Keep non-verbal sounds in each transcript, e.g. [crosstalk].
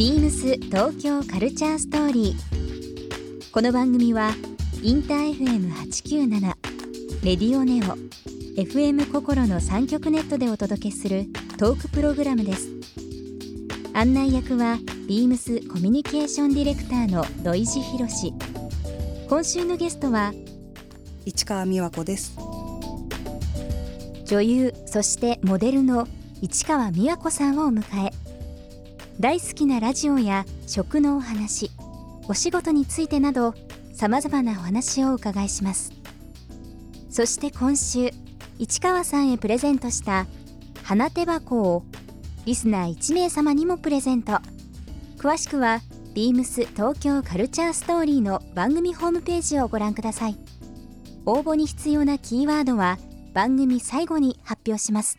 ビームス東京カルチャーストーリー。この番組はインター FM897 レディオネオ FM 心の三極ネットでお届けするトークプログラムです。案内役はビームスコミュニケーションディレクターの土井博志。今週のゲストは市川美和子です女優そしてモデルの市川美和子さんをお迎え大好きなラジオや食のお話お仕事についてなどさまざまなお話をお伺いします。そして今週市川さんへプレゼントした花手箱をリスナー1名様にもプレゼント。詳しくはビームス東京カルチャーストーリーの番組ホームページをご覧ください。応募に必要なキーワードは番組最後に発表します。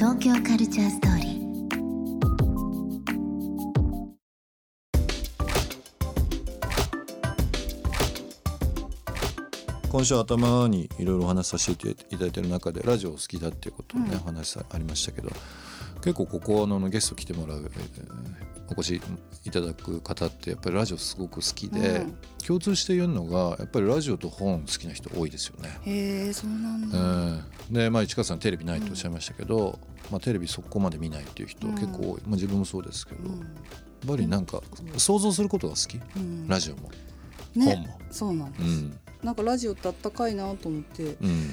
東京カルチャーストーリー。今週頭にいろいろお話しさせていただいてる中でラジオ好きだっていうことをね、お話ありましたけど結構ここのゲスト来てもらう、えーお越しいただく方ってやっぱりラジオすごく好きで、うん、共通して言うのがやっぱりラジオと本好きな人多いですよね。へえそうなんだ。うん、でまあ市川さんテレビないとおっしゃいましたけど、うん、まあテレビそこまで見ないっていう人結構多い、まあ自分もそうですけど、やっぱりなんか想像することが好き、ラジオも、ね、本も。そうなんです。なんかラジオってあったかいなと思って。うん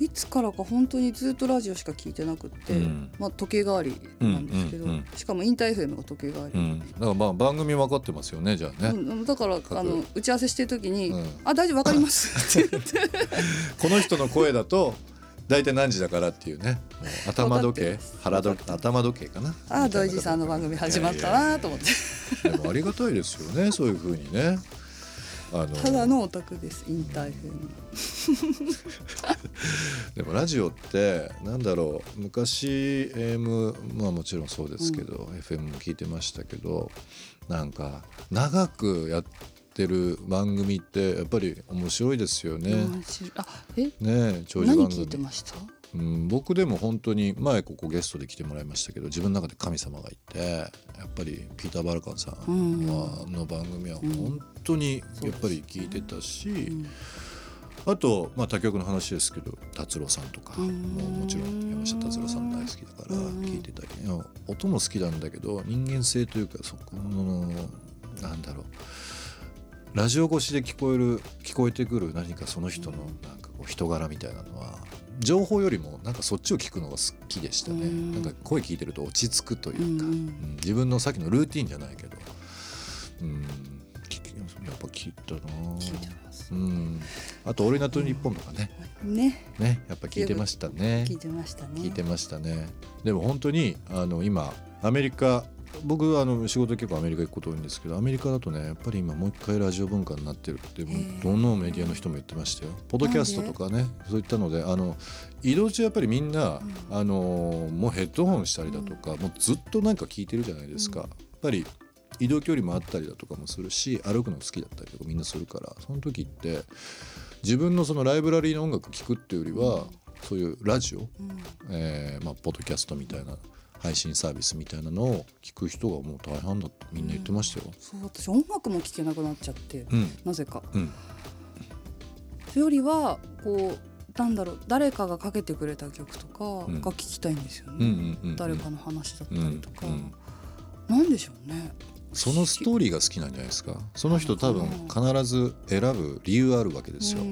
いつからか本当にずっとラジオしか聞いてなくて、うん、まあ、時計代わりなんですけど、うんうんうん、しかもインター FM が時計代わり、うん、だからまあ番組分かってますよねじゃあね、うん、だからあの打ち合わせしてる時に「あ大丈夫分かります」って言って。[laughs] この人の声だと大体何時だからっていうね。頭時計腹時頭時計かな。ああ土井さんの番組始まったなと思って。でもありがたいですよねそういうふうにねあのただのオタクですインター FM でもラジオってなんだろう昔 AM まあもちろんそうですけど、うん、FM も聞いてましたけどなんか長くやってる番組ってやっぱり面白いですよね。あえ？ね長寿番組。聞いてました？うん、僕でも本当に前ここゲストで来てもらいましたけど自分の中で神様がいてやっぱりピーター・バルカンさんの番組は本当にやっぱり聞いてたし、うん。あと、まあ、他局の話ですけど達郎さんとかももちろん山下達郎さん大好きだから聞いてたり。音も好きなんだけど人間性というかそこのなんだろう。ラジオ越しで聞こえる聞こえてくる何かその人のなんかこう人柄みたいなのは情報よりもなんかそっちを聞くのが好きでしたね、ん、なんか声聞いてると落ち着くというか、うん、自分のさっきのルーティンじゃないけど、うん、やっぱ聞いたな。うん、あと「オールナイトニッポン」とかね、ね。ね。やっぱ聞いてましたね。聞いてましたね。聞いてましたね。でも本当にあの今アメリカ僕あの仕事結構アメリカ行くこと多いんですけどアメリカだとねやっぱり今もう一回ラジオ文化になってるってどのメディアの人も言ってましたよポッドキャストとかねそういったのであの移動中やっぱりみんな、うん、あのもうヘッドホンしたりだとか、うん、もうずっとなんか聞いてるじゃないですか、うん、やっぱり移動距離もあったりだとかもするし歩くの好きだったりとかみんなするから。その時って自分のそのライブラリーの音楽聴くっていうよりは、そういうラジオ、うん、えー、まあ、ポッドキャストみたいな配信サービスみたいなのを聞く人がもう大半だってみんな言ってましたよ。うん、そう私音楽も聴けなくなっちゃって、うん、なぜか。うん、それよりはこうなんだろう誰かがかけてくれた曲とかが聴きたいんですよね。誰かの話だったりとか。うんなんでしょうね。そのストーリーが好きなんじゃないですかその人多分必ず選ぶ理由あるわけですよ、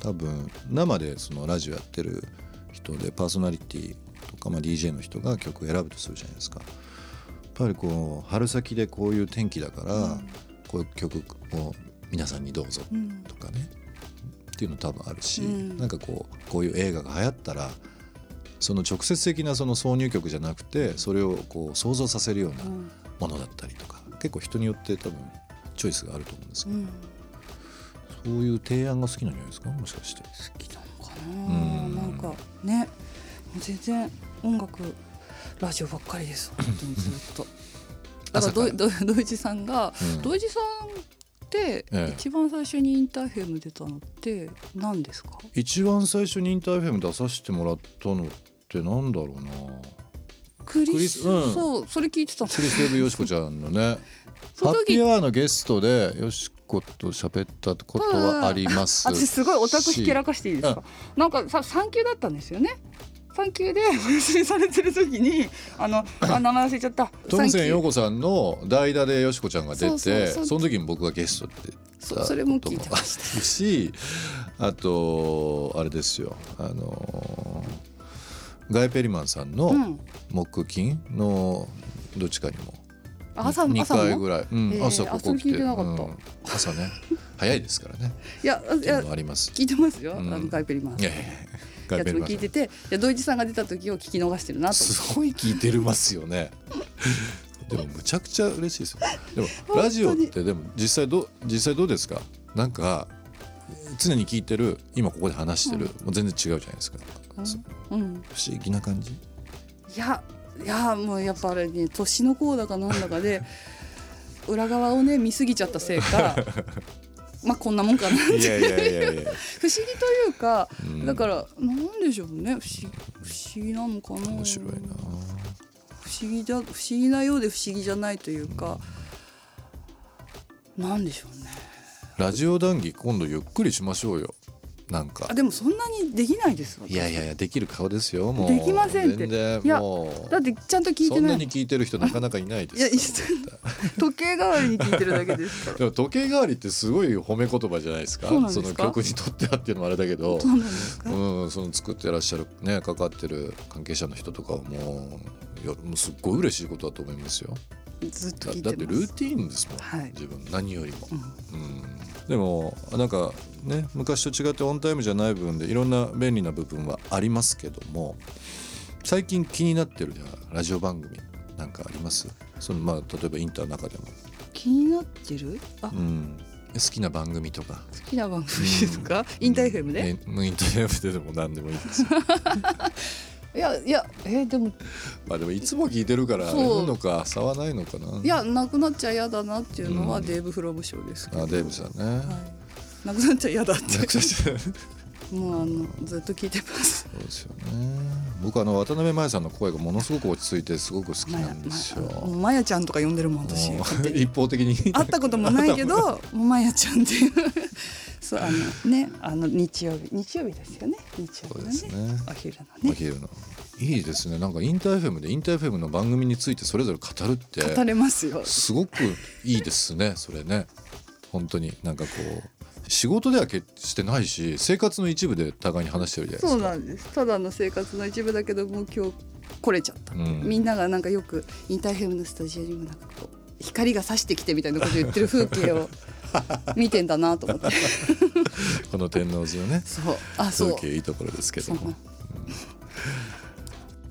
多分生でそのラジオやってる人でパーソナリティとか、まあ、DJ の人が曲を選ぶとするじゃないですか。やっぱりこう春先でこういう天気だから、こういう曲を皆さんにどうぞとかね、っていうの多分あるし、うん、なんかこうこういう映画が流行ったらその直接的なその挿入曲じゃなくてそれをこう想像させるようなものだったりとか、結構人によって多分チョイスがあると思うんですけど、うん、そういう提案が好きなんじゃないですか？もしかして。好きなのかな、うん、なんかね全然音楽ラジオばっかりです。[laughs] 本当にずっと。だから土井地さんが、土井地さんって一番最初にインターフェム出たのって何ですか？一番最初にインターフェム出させてもらったのってなんだろうな。クリス、うん、そうそれ聞いてた。クリス・エブ・ヨシコちゃんのね。[laughs] ハッピーアワーのゲストでよしこと喋ったことはあります私すごいオタクひけらかしていいですか、うん、なんかさ産休だったんですよね産休でお休みされてる時にあのあ名前忘れちゃった。トムセン陽子さんの代打でよしこちゃんが出てその時に僕がゲストでそそれも聞いてましたしあとあれですよ。あのガイ・ペリマンさんの木金のどっちかにも。朝2回ぐらい、うん、えー、朝ここ来て、うん、朝ね。早いですからね。[laughs] いやいやあります。聞いてますよ、うん、ガイ・ペリマンいやいややつも聞いてていや土井さんが出た時を聞き逃してるなと。すごい聞いてるますよね。[laughs] でもむちゃくちゃ嬉しいですよ。でもラジオってでも実際ど実際どうですか？なんか常に聞いてる今ここで話してる、うん、もう全然違うじゃないですか、うん、不思議な感じ？いやいやもうやっぱあれね年の子だかなんだかで [laughs] 裏側をね見すぎちゃったせいかまあこんなもんかなって。[laughs] 不思議というか、うん、だからなんでしょうね。不思不思議なのかな。面白いな。不思議じゃ不思議なようで不思議じゃないというか、うん、なんでしょうね。ラジオ談義今度ゆっくりしましょうよなんか。あでもそんなにできないですいやいやいやできる顔ですよもう。できませんって。いやだってちゃんと聞いてない。そんなに聞いてる人なかなかいないですいや時計代わりに聞いてるだけですから。で [laughs] も時計代わりってすごい褒め言葉じゃないですか？その曲にとってはっていうのもあれだけど。うんその作ってらっしゃるねかかってる関係者の人とかはもういやもうすっごい嬉しいことだと思いますよ。ずっとだってルーティーンですもん、はい、自分何よりも、うん、うんでもなんかね昔と違ってオンタイムじゃない部分でいろんな便利な部分はありますけども最近気になってるラジオ番組なんかあります？そのまあ例えばインターの中でも。気になってる？あ、うん、好きな番組とか。好きな番組ですか、うん、インター FM で、うん、インター FM ででも何でもいいです [laughs] いやいやえー、でも。まあでもいつも聞いてるからいるのか差はないのかな。いやなくなっちゃ嫌だなっていうのはデーブ・フロムショーですけど、うん、あデーブさんね、はい、なくなっちゃ嫌だって。もうあのずっと聞いてます。そうですよね。僕あの渡辺真由さんの声がものすごく落ち着いてすごく好きなんですよ。まやちゃんとか呼んでるもん私。一方的に。[laughs] 会ったこともないけど [laughs] まやちゃんっていうそうあのねあの日曜日日曜日ですよね。日曜日のねね。お昼のね。お昼の。いいですね。なんかインターフェムでインターフェムの番組についてそれぞれ語るって語れますよ。すごくいいですねそれね。本当に。なんかこう仕事では決してないし生活の一部で互いに話してるじゃないですか。そうなんです。ただの生活の一部だけども今日来れちゃった、うん、みんながなんかよくインターフェムのスタジオにもなんかこう光が差してきてみたいなこと言ってる風景を [laughs] 見てんだなと思って。[laughs] この天王寺のねそう。あそう。風景いいところですけども。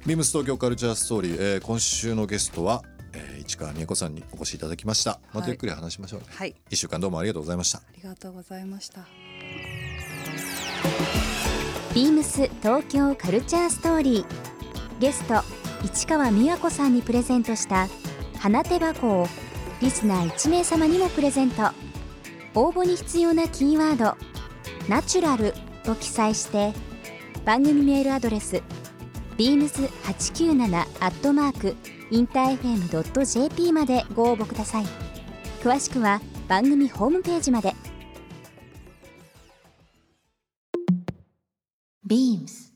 ビームス東京カルチャーストーリー、えー、今週のゲストは、えー、市川美恵子さんにお越しいただきました。またゆっくり話しましょう、ね、はい、一週間どうもありがとうございました。ありがとうございました。ビームス東京カルチャーストーリー。ゲスト市川美和子さんにプレゼントした花手箱をリスナー1名様にもプレゼント応募に必要なキーワード「ナチュラル」と記載して番組メールアドレス beams897 アットマークインター FM.jp までご応募ください。詳しくは番組ホームページまで。Beams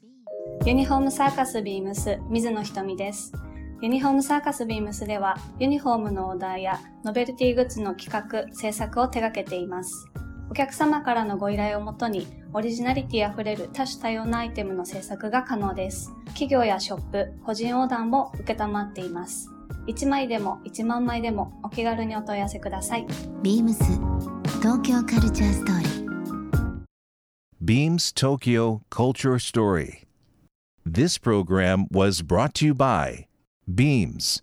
ユニフォームサーカスビームス水野ひとみですユニフォームサーカスビームスではユニフォームのオーダーやノベルティグッズの企画制作を手掛けていますお客様からのご依頼をもとに、オリジナリティあふれる多種多様なアイテムの制作が可能です。企業やショップ、個人オーダーも受けたまっています。1枚でも1万枚でもお気軽にお問い合わせください。ビームス東京カルチャーストーリー。Beams Tokyo Culture Story This program was brought to you by Beams.